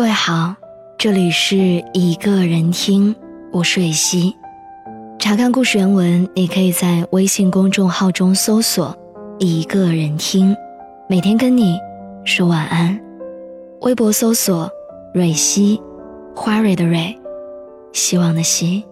各位好，这里是一个人听，我是蕊希。查看故事原文，你可以在微信公众号中搜索“一个人听”，每天跟你说晚安。微博搜索“蕊希”，花蕊的蕊，希望的希。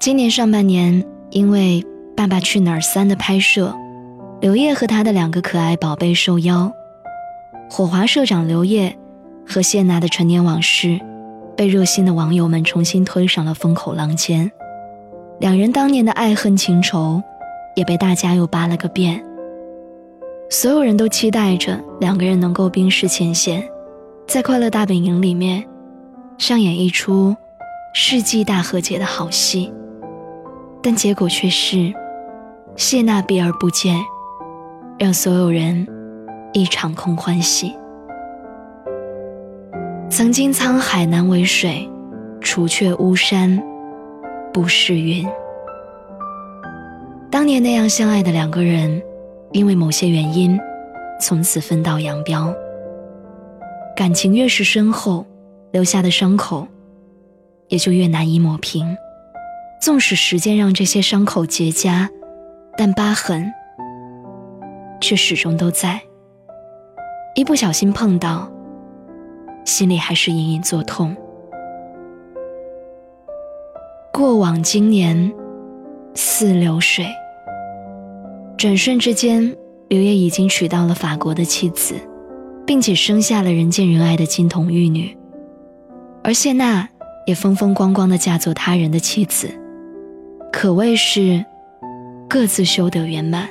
今年上半年，因为《爸爸去哪儿三》的拍摄，刘烨和他的两个可爱宝贝受邀。火华社长刘烨和谢娜的陈年往事，被热心的网友们重新推上了风口浪尖。两人当年的爱恨情仇，也被大家又扒了个遍。所有人都期待着两个人能够冰释前嫌，在《快乐大本营》里面上演一出世纪大和解的好戏。但结果却是，谢娜避而不见，让所有人。一场空欢喜。曾经沧海难为水，除却巫山不是云。当年那样相爱的两个人，因为某些原因，从此分道扬镳。感情越是深厚，留下的伤口也就越难以抹平。纵使时间让这些伤口结痂，但疤痕却始终都在。一不小心碰到，心里还是隐隐作痛。过往经年似流水，转瞬之间，刘烨已经娶到了法国的妻子，并且生下了人见人爱的金童玉女，而谢娜也风风光光的嫁作他人的妻子，可谓是各自修得圆满，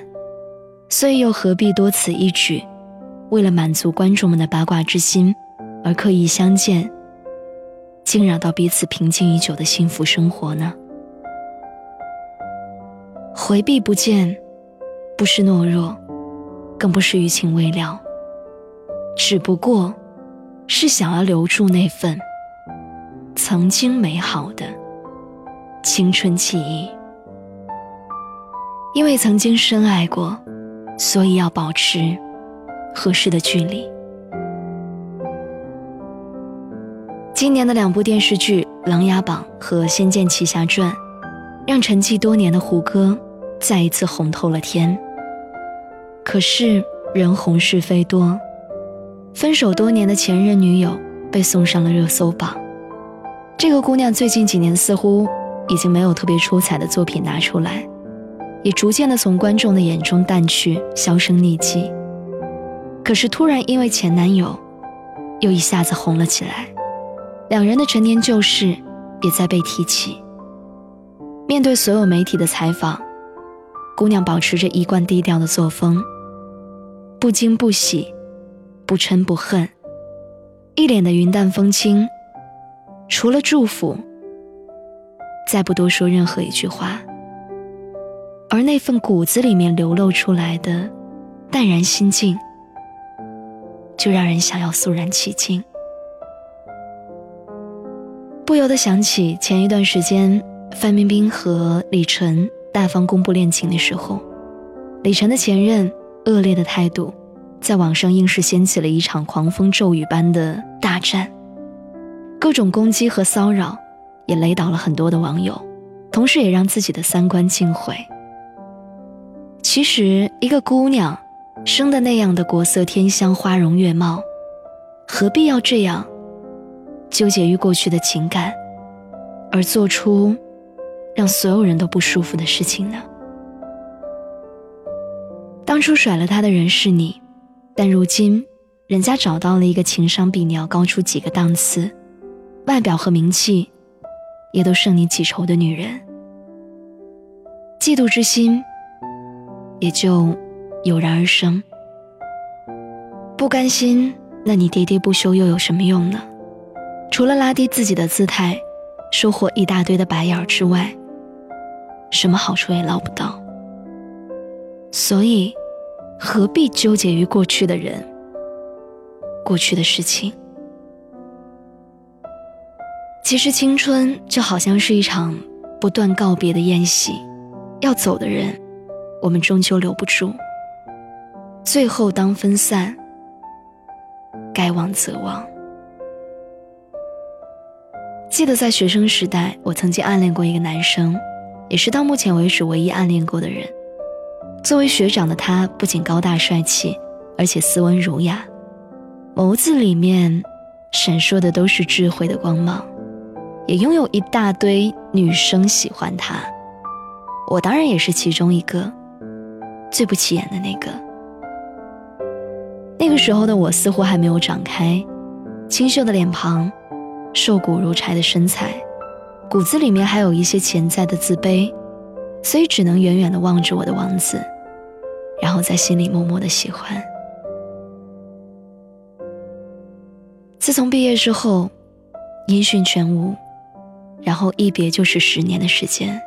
所以又何必多此一举？为了满足观众们的八卦之心，而刻意相见，惊扰到彼此平静已久的幸福生活呢？回避不见，不是懦弱，更不是余情未了，只不过是想要留住那份曾经美好的青春记忆。因为曾经深爱过，所以要保持。合适的距离。今年的两部电视剧《琅琊榜》和《仙剑奇侠传》，让沉寂多年的胡歌再一次红透了天。可是人红是非多，分手多年的前任女友被送上了热搜榜。这个姑娘最近几年似乎已经没有特别出彩的作品拿出来，也逐渐的从观众的眼中淡去，销声匿迹。可是突然因为前男友，又一下子红了起来，两人的陈年旧事也在被提起。面对所有媒体的采访，姑娘保持着一贯低调的作风，不惊不喜，不嗔不恨，一脸的云淡风轻，除了祝福，再不多说任何一句话。而那份骨子里面流露出来的淡然心境。就让人想要肃然起敬，不由得想起前一段时间范冰冰和李晨大方公布恋情的时候，李晨的前任恶劣的态度，在网上硬是掀起了一场狂风骤雨般的大战，各种攻击和骚扰，也雷倒了很多的网友，同时也让自己的三观尽毁。其实，一个姑娘。生的那样的国色天香、花容月貌，何必要这样纠结于过去的情感，而做出让所有人都不舒服的事情呢？当初甩了他的人是你，但如今人家找到了一个情商比你要高出几个档次，外表和名气也都胜你几筹的女人，嫉妒之心也就。油然而生，不甘心，那你喋喋不休又有什么用呢？除了拉低自己的姿态，收获一大堆的白眼之外，什么好处也捞不到。所以，何必纠结于过去的人、过去的事情？其实，青春就好像是一场不断告别的宴席，要走的人，我们终究留不住。最后，当分散，该忘则忘。记得在学生时代，我曾经暗恋过一个男生，也是到目前为止唯一暗恋过的人。作为学长的他，不仅高大帅气，而且斯文儒雅，眸子里面闪烁的都是智慧的光芒，也拥有一大堆女生喜欢他。我当然也是其中一个，最不起眼的那个。那个时候的我似乎还没有长开，清秀的脸庞，瘦骨如柴的身材，骨子里面还有一些潜在的自卑，所以只能远远的望着我的王子，然后在心里默默的喜欢。自从毕业之后，音讯全无，然后一别就是十年的时间。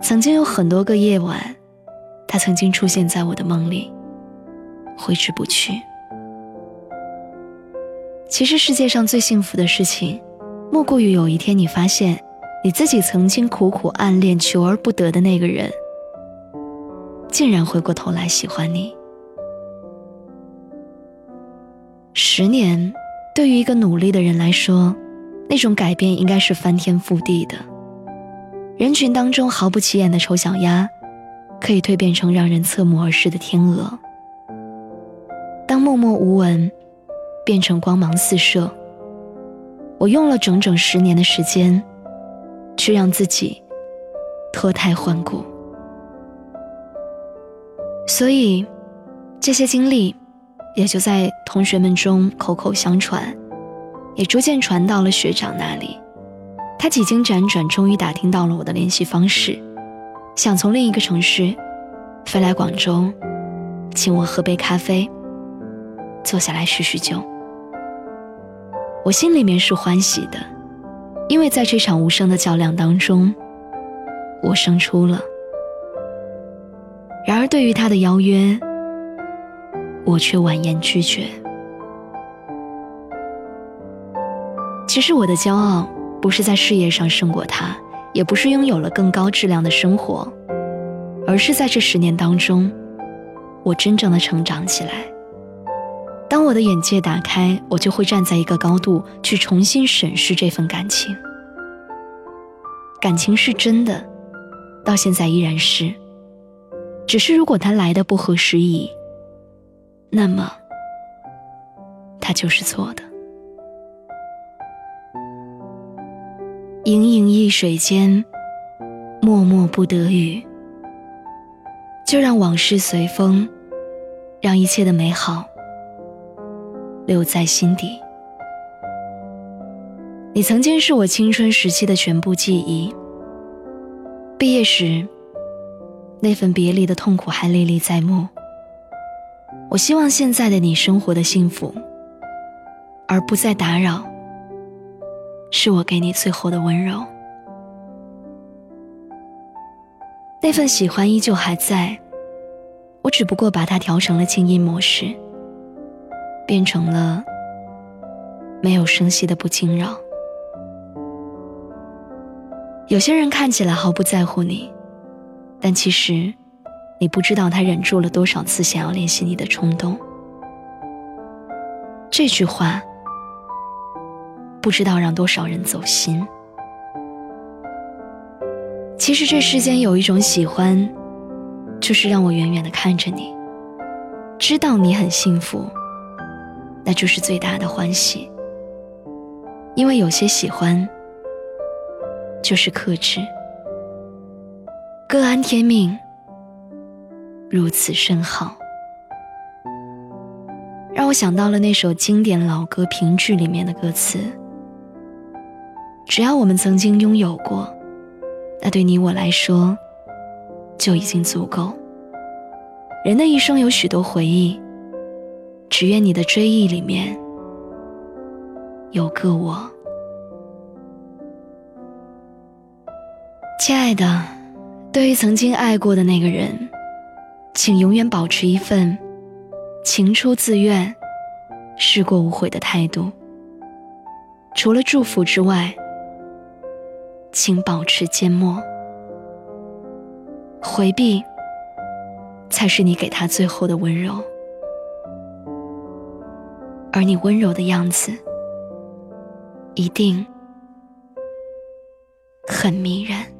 曾经有很多个夜晚，他曾经出现在我的梦里，挥之不去。其实世界上最幸福的事情，莫过于有一天你发现，你自己曾经苦苦暗恋、求而不得的那个人，竟然回过头来喜欢你。十年，对于一个努力的人来说，那种改变应该是翻天覆地的。人群当中毫不起眼的丑小鸭，可以蜕变成让人侧目而视的天鹅。当默默无闻变成光芒四射，我用了整整十年的时间，去让自己脱胎换骨。所以，这些经历也就在同学们中口口相传，也逐渐传到了学长那里。他几经辗转，终于打听到了我的联系方式，想从另一个城市飞来广州，请我喝杯咖啡，坐下来叙叙旧。我心里面是欢喜的，因为在这场无声的较量当中，我胜出了。然而，对于他的邀约，我却婉言拒绝。其实，我的骄傲。不是在事业上胜过他，也不是拥有了更高质量的生活，而是在这十年当中，我真正的成长起来。当我的眼界打开，我就会站在一个高度去重新审视这份感情。感情是真的，到现在依然是。只是如果他来的不合时宜，那么他就是错的。盈盈一水间，脉脉不得语。就让往事随风，让一切的美好留在心底。你曾经是我青春时期的全部记忆。毕业时，那份别离的痛苦还历历在目。我希望现在的你生活的幸福，而不再打扰。是我给你最后的温柔，那份喜欢依旧还在，我只不过把它调成了静音模式，变成了没有声息的不惊扰。有些人看起来毫不在乎你，但其实你不知道他忍住了多少次想要联系你的冲动。这句话。不知道让多少人走心。其实这世间有一种喜欢，就是让我远远的看着你，知道你很幸福，那就是最大的欢喜。因为有些喜欢，就是克制。各安天命，如此甚好，让我想到了那首经典老歌《评剧》里面的歌词。只要我们曾经拥有过，那对你我来说就已经足够。人的一生有许多回忆，只愿你的追忆里面有个我。亲爱的，对于曾经爱过的那个人，请永远保持一份情出自愿、事过无悔的态度。除了祝福之外，请保持缄默，回避才是你给他最后的温柔。而你温柔的样子，一定很迷人。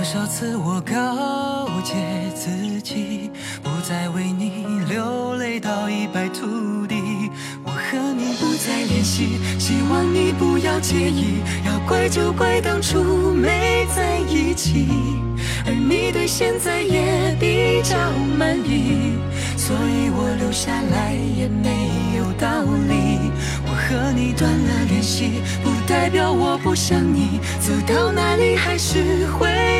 多少次我告诫自己，不再为你流泪到一败涂地。我和你不再联系，希望你不要介意。要怪就怪当初没在一起，而你对现在也比较满意，所以我留下来也没有道理。我和你断了联系，不代表我不想你，走到哪里还是会。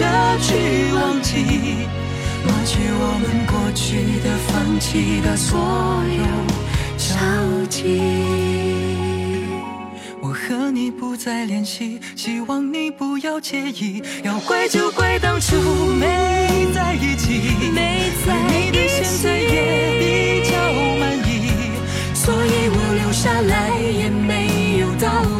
着去忘记，抹去我们过去的、放弃的所有交集。我和你不再联系，希望你不要介意。要怪就怪当初没在一起，没在一起。你对现在也比较满意，所以我留下来也没有道理。